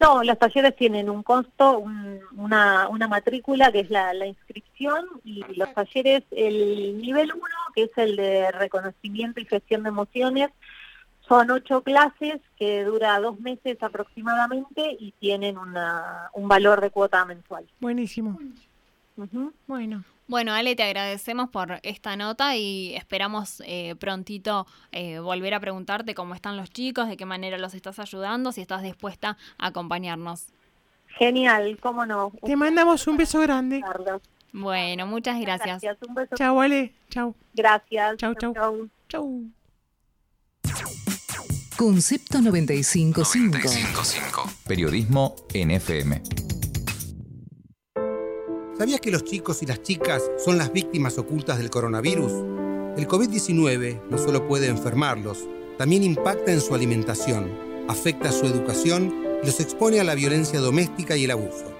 No, los talleres tienen un costo, un- una, una matrícula que es la, la inscripción y los talleres, el nivel 1, que es el de reconocimiento y gestión de emociones, son ocho clases que dura dos meses aproximadamente y tienen una, un valor de cuota mensual. Buenísimo. Bueno. Bueno, Ale, te agradecemos por esta nota y esperamos eh, prontito eh, volver a preguntarte cómo están los chicos, de qué manera los estás ayudando, si estás dispuesta a acompañarnos. Genial, cómo no. Te mandamos un beso grande. Bueno, muchas gracias. Gracias, un beso. Chau, Ale. Chau. Gracias. Chau, chau. chau. Chau. Concepto 955. 955. Periodismo en FM. ¿Sabías que los chicos y las chicas son las víctimas ocultas del coronavirus? El COVID-19 no solo puede enfermarlos, también impacta en su alimentación, afecta su educación y los expone a la violencia doméstica y el abuso.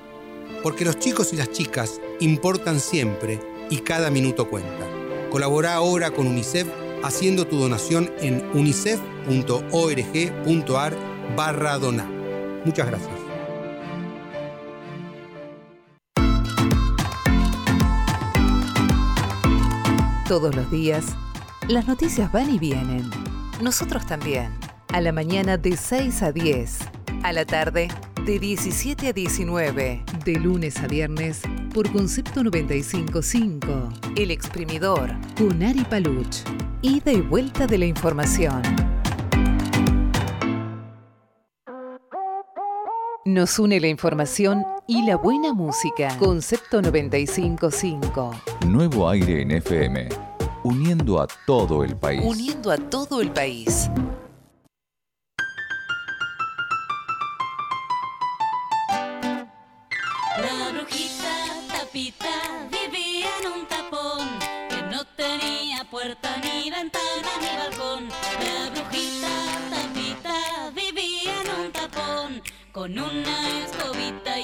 Porque los chicos y las chicas importan siempre y cada minuto cuenta. Colabora ahora con UNICEF haciendo tu donación en unicef.org.ar barra donar. Muchas gracias. Todos los días, las noticias van y vienen. Nosotros también. A la mañana de 6 a 10. A la tarde de 17 a 19. De lunes a viernes por Concepto 955. El exprimidor. Con Ari Paluch. Ida y vuelta de la información. Nos une la información y la buena música. Concepto 955. Nuevo aire en FM. Uniendo a todo el país. Uniendo a todo el país. Con una escobita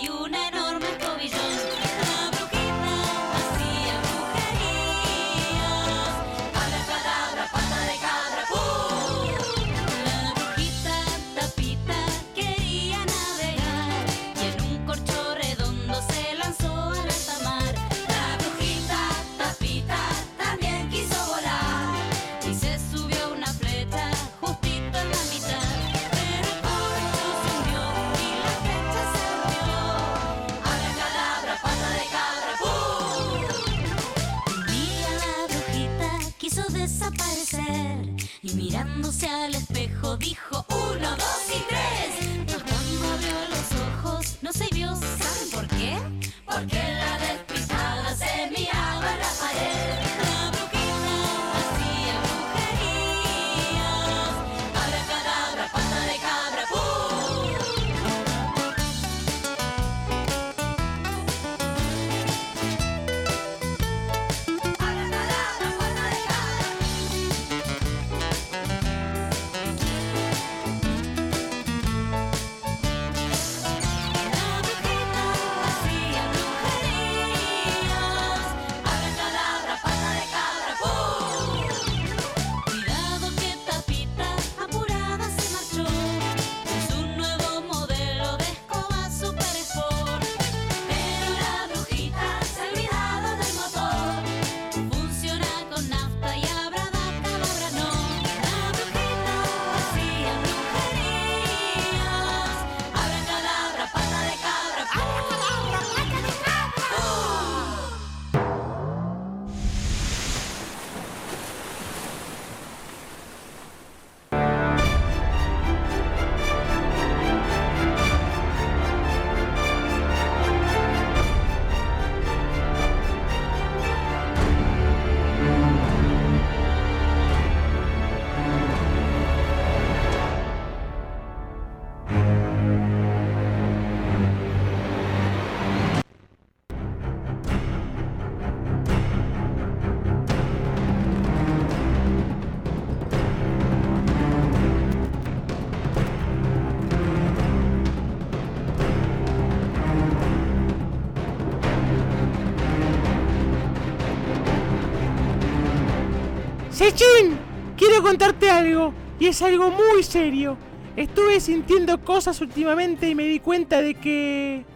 Sechín, quiero contarte algo, y es algo muy serio. Estuve sintiendo cosas últimamente y me di cuenta de que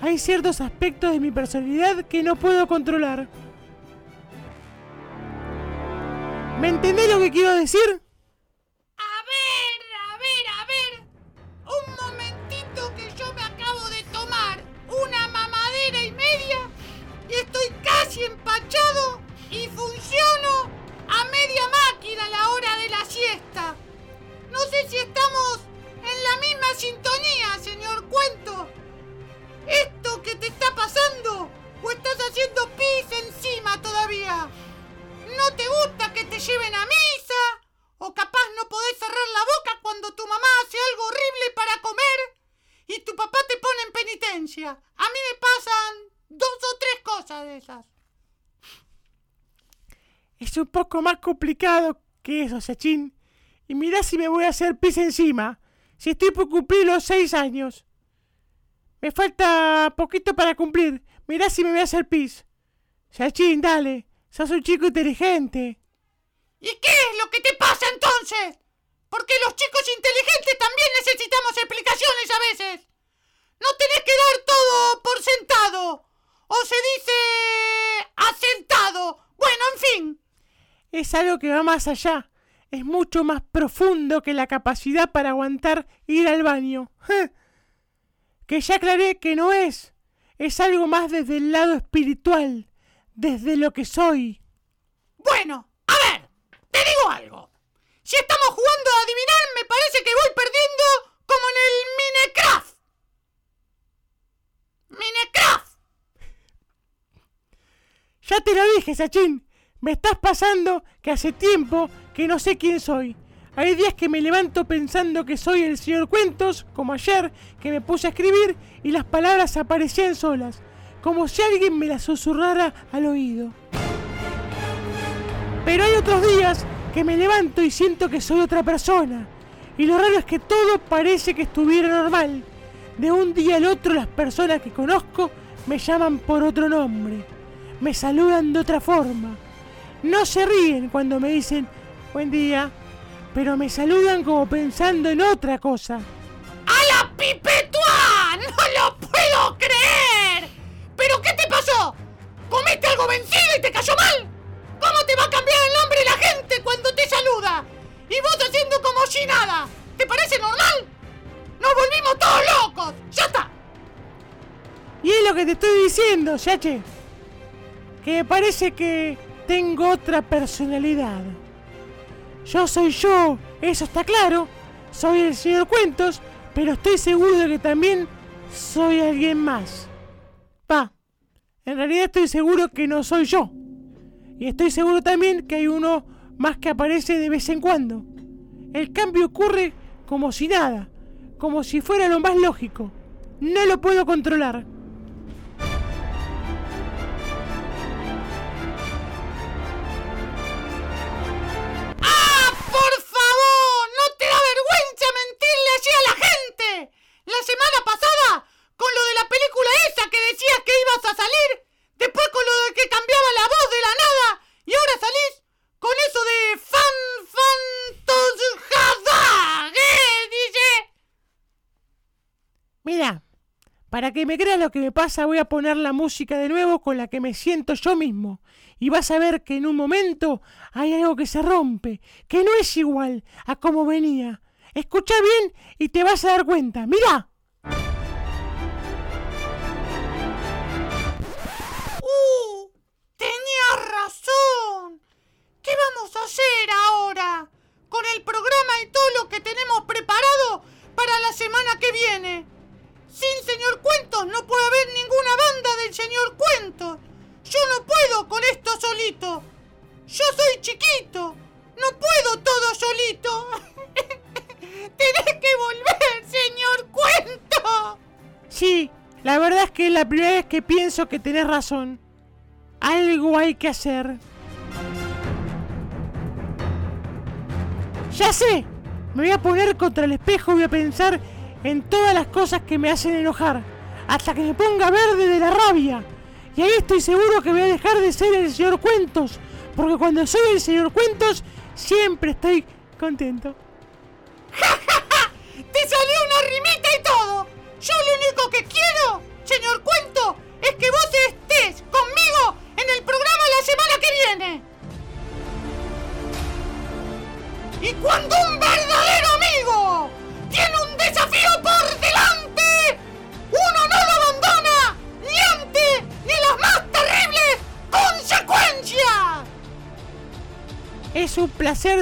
hay ciertos aspectos de mi personalidad que no puedo controlar. ¿Me entendés lo que quiero decir? A ver, a ver, a ver. Un momentito que yo me acabo de tomar una mamadera y media y estoy casi empachado y funciono media máquina a la hora de la siesta. No sé si estamos en la misma sintonía, señor Cuento. ¿Esto que te está pasando o estás haciendo pis encima todavía? ¿No te gusta que te lleven a misa? ¿O capaz no podés cerrar la boca cuando tu mamá hace algo horrible para comer y tu papá te pone en penitencia? A mí me pasan dos o tres cosas de esas. Es un poco más complicado que eso, Sachín. Y mirá si me voy a hacer pis encima. Si estoy por cumplir los seis años. Me falta poquito para cumplir. Mirá si me voy a hacer pis. Sachín, dale. Sos un chico inteligente. ¿Y qué es lo que te pasa entonces? Porque los chicos inteligentes también necesitamos explicaciones a veces. No tenés que dar todo por sentado. O se dice asentado. Es algo que va más allá. Es mucho más profundo que la capacidad para aguantar ir al baño. Que ya aclaré que no es. Es algo más desde el lado espiritual. Desde lo que soy. Bueno, a ver, te digo algo. Si estamos jugando a adivinar, me parece que voy perdiendo como en el Minecraft. Minecraft. Ya te lo dije, Sachín. Me estás pasando que hace tiempo que no sé quién soy. Hay días que me levanto pensando que soy el señor Cuentos, como ayer, que me puse a escribir y las palabras aparecían solas, como si alguien me las susurrara al oído. Pero hay otros días que me levanto y siento que soy otra persona. Y lo raro es que todo parece que estuviera normal. De un día al otro las personas que conozco me llaman por otro nombre. Me saludan de otra forma. No se ríen cuando me dicen buen día, pero me saludan como pensando en otra cosa. ¡A la pipetua! ¡No lo puedo creer! ¿Pero qué te pasó? ¿Comiste algo vencido y te cayó mal? ¿Cómo te va a cambiar el nombre la gente cuando te saluda? Y vos haciendo como si nada. ¿Te parece normal? ¡Nos volvimos todos locos! ¡Ya está! Y es lo que te estoy diciendo, Yache. Que parece que tengo otra personalidad. Yo soy yo, eso está claro. Soy el señor Cuentos, pero estoy seguro de que también soy alguien más. Pa, en realidad estoy seguro que no soy yo. Y estoy seguro también que hay uno más que aparece de vez en cuando. El cambio ocurre como si nada, como si fuera lo más lógico. No lo puedo controlar. Para que me creas lo que me pasa voy a poner la música de nuevo con la que me siento yo mismo. Y vas a ver que en un momento hay algo que se rompe, que no es igual a como venía. Escucha bien y te vas a dar cuenta. ¡Mira! ¡Uh! Tenías razón. ¿Qué vamos a hacer ahora? Con el programa y todo lo que tenemos preparado para la semana que viene. Sin señor Cuentos no puede haber ninguna banda del señor Cuentos. Yo no puedo con esto solito. Yo soy chiquito. No puedo todo solito. Tenés que volver, señor Cuento. Sí, la verdad es que es la primera vez que pienso que tenés razón. Algo hay que hacer. Ya sé, me voy a poner contra el espejo y voy a pensar en todas las cosas que me hacen enojar, hasta que me ponga verde de la rabia. Y ahí estoy seguro que voy a dejar de ser el señor Cuentos, Porque cuando soy el señor Cuentos, siempre estoy contento. ¡Te salió una rimita y todo! Yo lo único que quiero,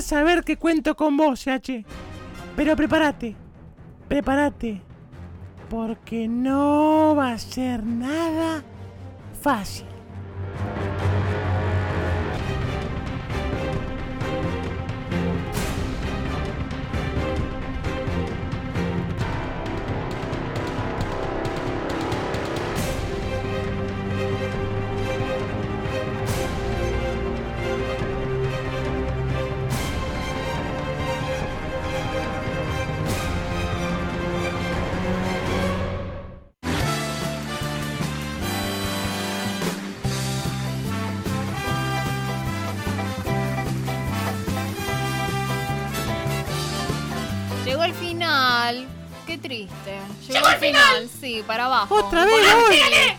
saber que cuento con vos, H. Pero prepárate, prepárate, porque no va a ser nada fácil. Para abajo. Otra vez.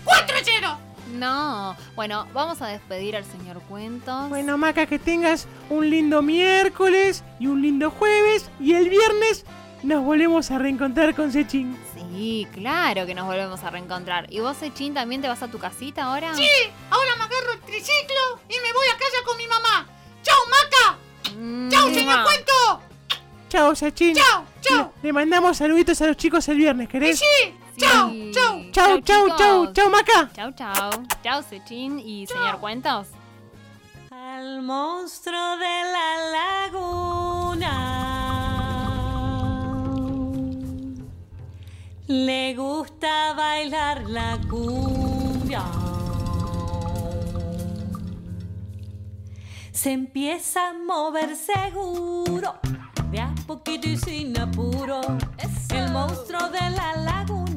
¡Cuatro cero! No. Bueno, vamos a despedir al señor Cuentos. Bueno, Maca, que tengas un lindo miércoles y un lindo jueves. Y el viernes nos volvemos a reencontrar con Sechín. Sí, claro que nos volvemos a reencontrar. ¿Y vos, Echín, también te vas a tu casita ahora? Sí, ahora me agarro el triciclo y me voy a casa con mi mamá. ¡Chao, Maca! ¡Chao, señor. Cuento! Chao, Sechín. ¡Chao, chao! Le, le mandamos saluditos a los chicos el viernes, ¡Y ¿querés? sí! ¡Chao, chao! Chau, chau, chau, chicos. chau, Maca. Chau, chau. Chau, Sechín y señor Cuentos. Al monstruo de la laguna le gusta bailar la cumbia. Se empieza a mover seguro, de a poquito y sin apuro. El monstruo de la laguna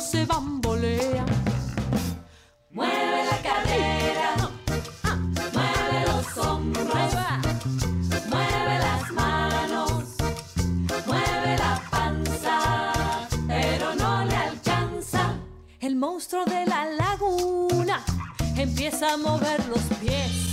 se bambolea. Mueve la cadera, mueve los hombros, mueve las manos, mueve la panza, pero no le alcanza. El monstruo de la laguna empieza a mover los pies.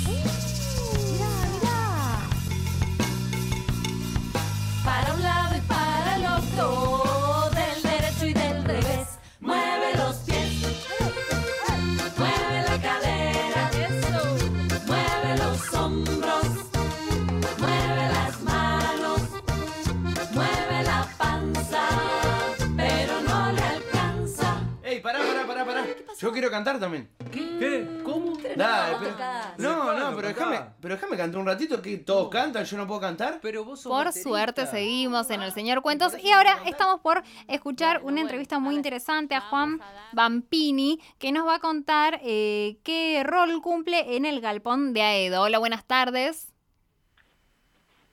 Yo quiero cantar también. ¿Qué? ¿Cómo? Dale, pero- No, no, pero déjame, pero déjame cantar un ratito que todos cantan, yo no puedo cantar. Pero vos Por suerte seguimos en el Señor Cuentos y ahora estamos por escuchar una entrevista muy interesante a Juan Bampini que nos va a contar eh, qué rol cumple en el galpón de Aedo. Hola, buenas tardes.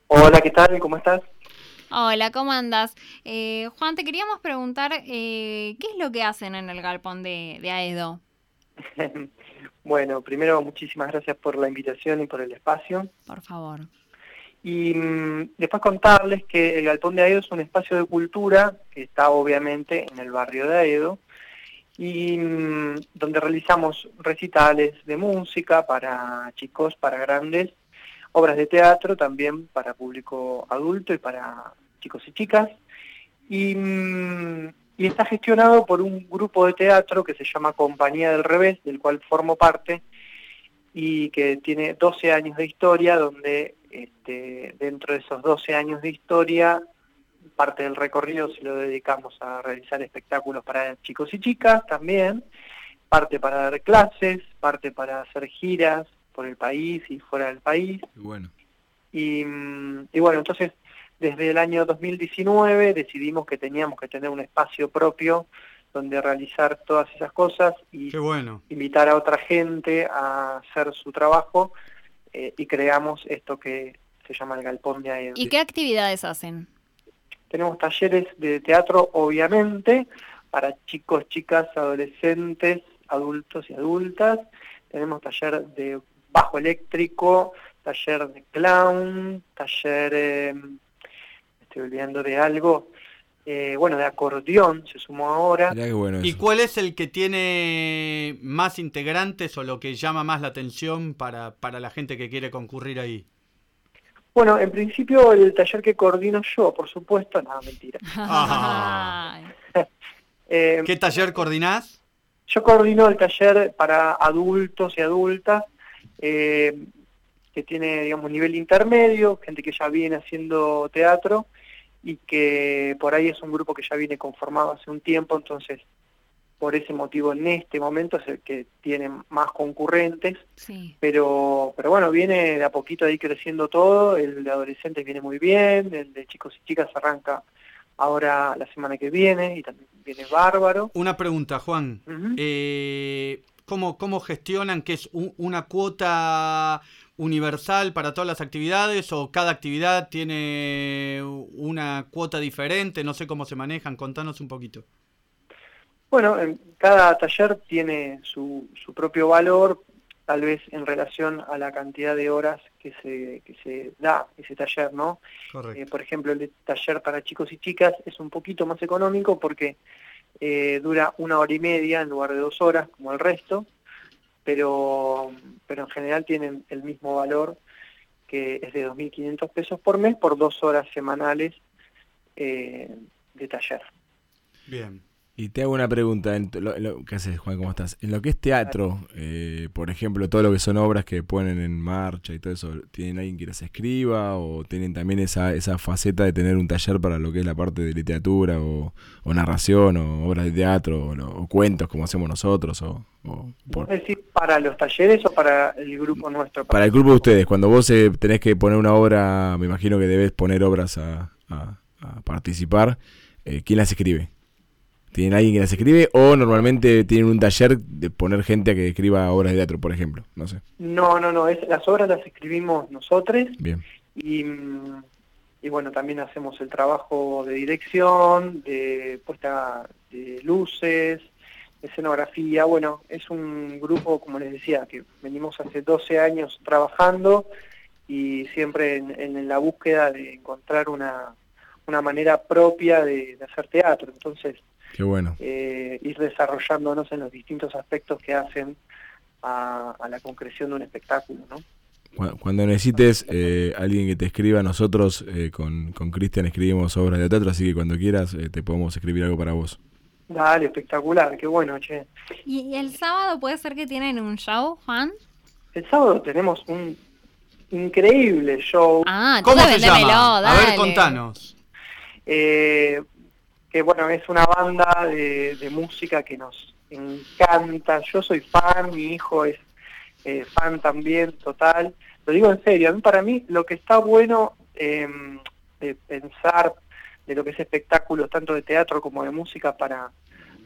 Hola, ¿qué tal? ¿Cómo estás? Hola, ¿cómo andas? Eh, Juan, te queríamos preguntar eh, qué es lo que hacen en el galpón de, de Aedo. bueno, primero muchísimas gracias por la invitación y por el espacio. Por favor. Y mm, después contarles que el Galpón de Aedo es un espacio de cultura que está obviamente en el barrio de Aedo y mm, donde realizamos recitales de música para chicos, para grandes, obras de teatro también para público adulto y para chicos y chicas. Y, mm, y está gestionado por un grupo de teatro que se llama Compañía del Revés, del cual formo parte, y que tiene 12 años de historia, donde este, dentro de esos 12 años de historia, parte del recorrido se lo dedicamos a realizar espectáculos para chicos y chicas también, parte para dar clases, parte para hacer giras por el país y fuera del país. Bueno. Y, mm, y bueno, entonces desde el año 2019 decidimos que teníamos que tener un espacio propio donde realizar todas esas cosas y Qué bueno. invitar a otra gente a hacer su trabajo eh, y creamos esto que se llama el Galpón de Aedo. ¿Y qué actividades hacen? Tenemos talleres de teatro, obviamente, para chicos, chicas, adolescentes, adultos y adultas. Tenemos taller de bajo eléctrico, taller de clown, taller, eh, estoy olvidando de algo, eh, bueno, de acordeón se sumó ahora. Mirá qué bueno ¿Y cuál es el que tiene más integrantes o lo que llama más la atención para, para la gente que quiere concurrir ahí? Bueno, en principio el taller que coordino yo, por supuesto, nada, mentira. Eh, ¿Qué taller coordinás? Yo coordino el taller para adultos y adultas, eh, que tiene, digamos, nivel intermedio, gente que ya viene haciendo teatro y que por ahí es un grupo que ya viene conformado hace un tiempo, entonces por ese motivo en este momento es el que tiene más concurrentes, Sí. pero, pero bueno, viene de a poquito ahí creciendo todo, el de adolescentes viene muy bien, el de chicos y chicas arranca ahora la semana que viene y también viene bárbaro. Una pregunta, Juan. Eh, ¿cómo, ¿Cómo gestionan que es un- una cuota universal para todas las actividades o cada actividad tiene una cuota diferente? No sé cómo se manejan. Contanos un poquito. Bueno, en- cada taller tiene su, su propio valor, tal vez en relación a la cantidad de horas que se, que se da ese taller, ¿no? Correcto. Eh, por ejemplo, el de taller para chicos y chicas es un poquito más económico porque eh, dura una hora y media en lugar de dos horas, como el resto, pero, pero en general tienen el mismo valor, que es de 2.500 pesos por mes por dos horas semanales eh, de taller. Bien. Y te hago una pregunta. En lo- lo- ¿Qué haces, Juan? ¿Cómo estás? En lo que es teatro, eh, por ejemplo, todo lo que son obras que ponen en marcha y todo eso, ¿tienen alguien que las escriba o tienen también esa, esa faceta de tener un taller para lo que es la parte de literatura o, o narración o obras de teatro o, o cuentos como hacemos nosotros? O, o por- ¿Es decir, para los talleres o para el grupo nuestro? para el grupo de ustedes, cuando vos eh, tenés que poner una obra, me imagino que debes poner obras a, a- a participar, eh, ¿quién las escribe? ¿Tienen alguien que las escribe o normalmente tienen un taller de poner gente a que escriba obras de teatro, por ejemplo? No sé. No, no, no, es, las obras las escribimos nosotros Bien. y, y bueno, también hacemos el trabajo de dirección, de puesta de luces, escenografía, bueno, es un grupo, como les decía, que venimos hace 12 años trabajando y siempre en, en la búsqueda de encontrar una, una manera propia de, de hacer teatro, entonces Qué bueno. eh, ir desarrollándonos en los distintos aspectos que hacen a, a la concreción de un espectáculo, ¿no? Cu- Cuando necesites eh, alguien que te escriba, nosotros eh, con con Cristian escribimos obras de teatro, así que cuando quieras eh, te podemos escribir algo para vos. Dale, espectacular, qué bueno, che. ¿Y y el sábado puede ser que tienen un show, Juan? El sábado tenemos un increíble show. Ah, ¿Cómo se llama? A ver, dale. contanos. Eh, que bueno, es una banda de, de música que nos encanta. Yo soy fan, mi hijo es eh, fan también, total. Lo digo en serio, a mí para mí lo que está bueno eh, de pensar de lo que es espectáculos tanto de teatro como de música para,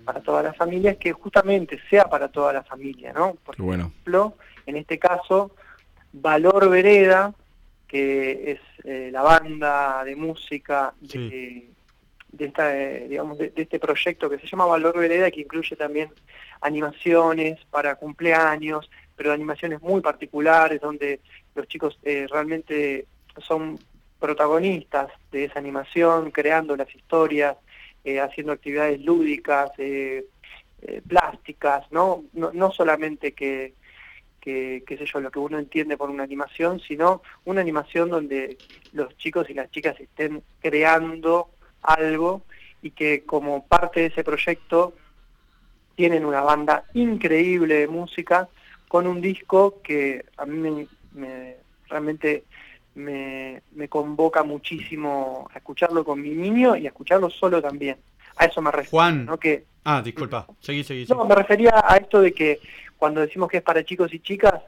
para toda la familia es que justamente sea para toda la familia, ¿no? Por bueno. ejemplo, en este caso, Valor Vereda, que es eh, la banda de música de, de esta, eh, digamos, de, de este proyecto que se llama Valor Vereda, que incluye también animaciones para cumpleaños, pero animaciones muy particulares, donde los chicos eh, realmente son protagonistas de esa animación, creando las historias, eh, haciendo actividades lúdicas, plásticas, ¿no? ¿no? no solamente que, que, qué sé yo, lo que uno entiende por una animación, sino una animación donde los chicos y las chicas estén creando algo y que como parte de ese proyecto tienen una banda increíble de música con un disco que a mí me, me- realmente me, me convoca muchísimo a escucharlo con mi niño y a escucharlo solo también. A eso me refiero, Juan. ¿no? Que, Ah, disculpa. Seguí, seguí. no, me refería a esto de que cuando decimos que es para chicos y chicas,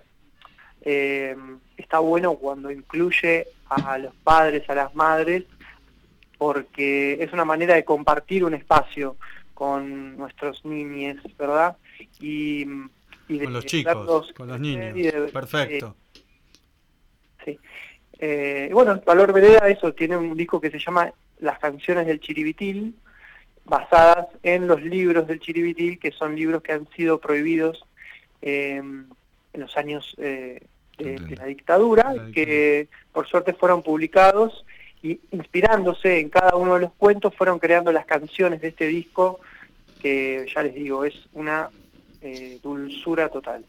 eh, está bueno cuando incluye a los padres, a las madres, porque es una manera de compartir un espacio con nuestros niños, ¿verdad? Y, y de Con los chicos, con los niños. de- Perfecto. Sí. Eh, bueno, Valor Vereda, eso, tiene un disco que se llama Las canciones del Chiribitil, basadas en los libros del Chiribitil, que son libros que han sido prohibidos eh, en los años eh, de, de la dictadura, que por suerte fueron publicados y inspirándose en cada uno de los cuentos fueron creando las canciones de este disco, que ya les digo, es una eh, dulzura total.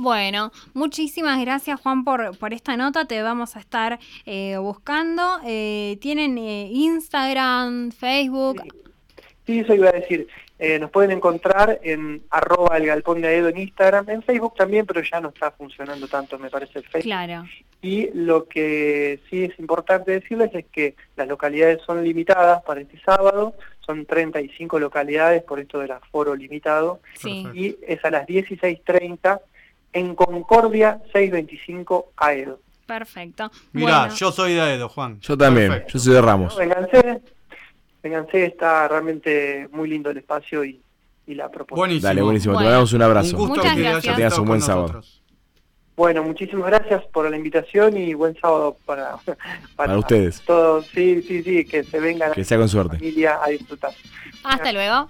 Bueno, muchísimas gracias Juan por, por esta nota, te vamos a estar eh, buscando. Eh, ¿Tienen eh, Instagram, Facebook? Sí, eso iba a decir. Eh, nos pueden encontrar en arroba el galpón de Aedo en Instagram, en Facebook también, pero ya no está funcionando tanto, me parece, el Facebook. Claro. Y lo que sí es importante decirles es que las localidades son limitadas para este sábado, son 35 localidades por esto del aforo limitado, Sí. y es a las 16.30 en Concordia 625 Aedo. Perfecto. Mirá, Bueno. yo soy de Aedo, Juan. Yo también, yo soy de Ramos. Vénganse, vénganse, está realmente muy lindo el espacio y, y la propuesta. Buenísimo. Dale, buenísimo. Bueno. Te mandamos un abrazo. Un gusto Muchas que gracias. hayas estado un buen sábado. nosotros. Bueno, muchísimas gracias por la invitación y buen sábado para, Para ustedes. todos. Sí, sí, sí, que se vengan Que sea con a suerte. la familia a disfrutar. Hasta luego.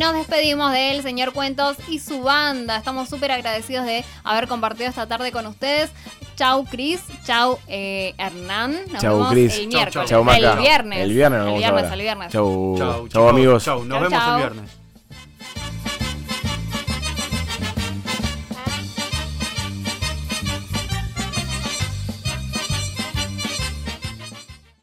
Nos despedimos de él, señor Cuentos y su banda. Estamos súper agradecidos de haber compartido esta tarde con ustedes. Chau, Cris. Chau, eh, Hernán. Nos Chau, vemos Cris. el Chau, miércoles. Chau, Maca. El viernes. El viernes nos El vemos viernes, ahora. el viernes. Chau, Chau, chau, amigos. Chau, nos Chau, vemos chau. el viernes.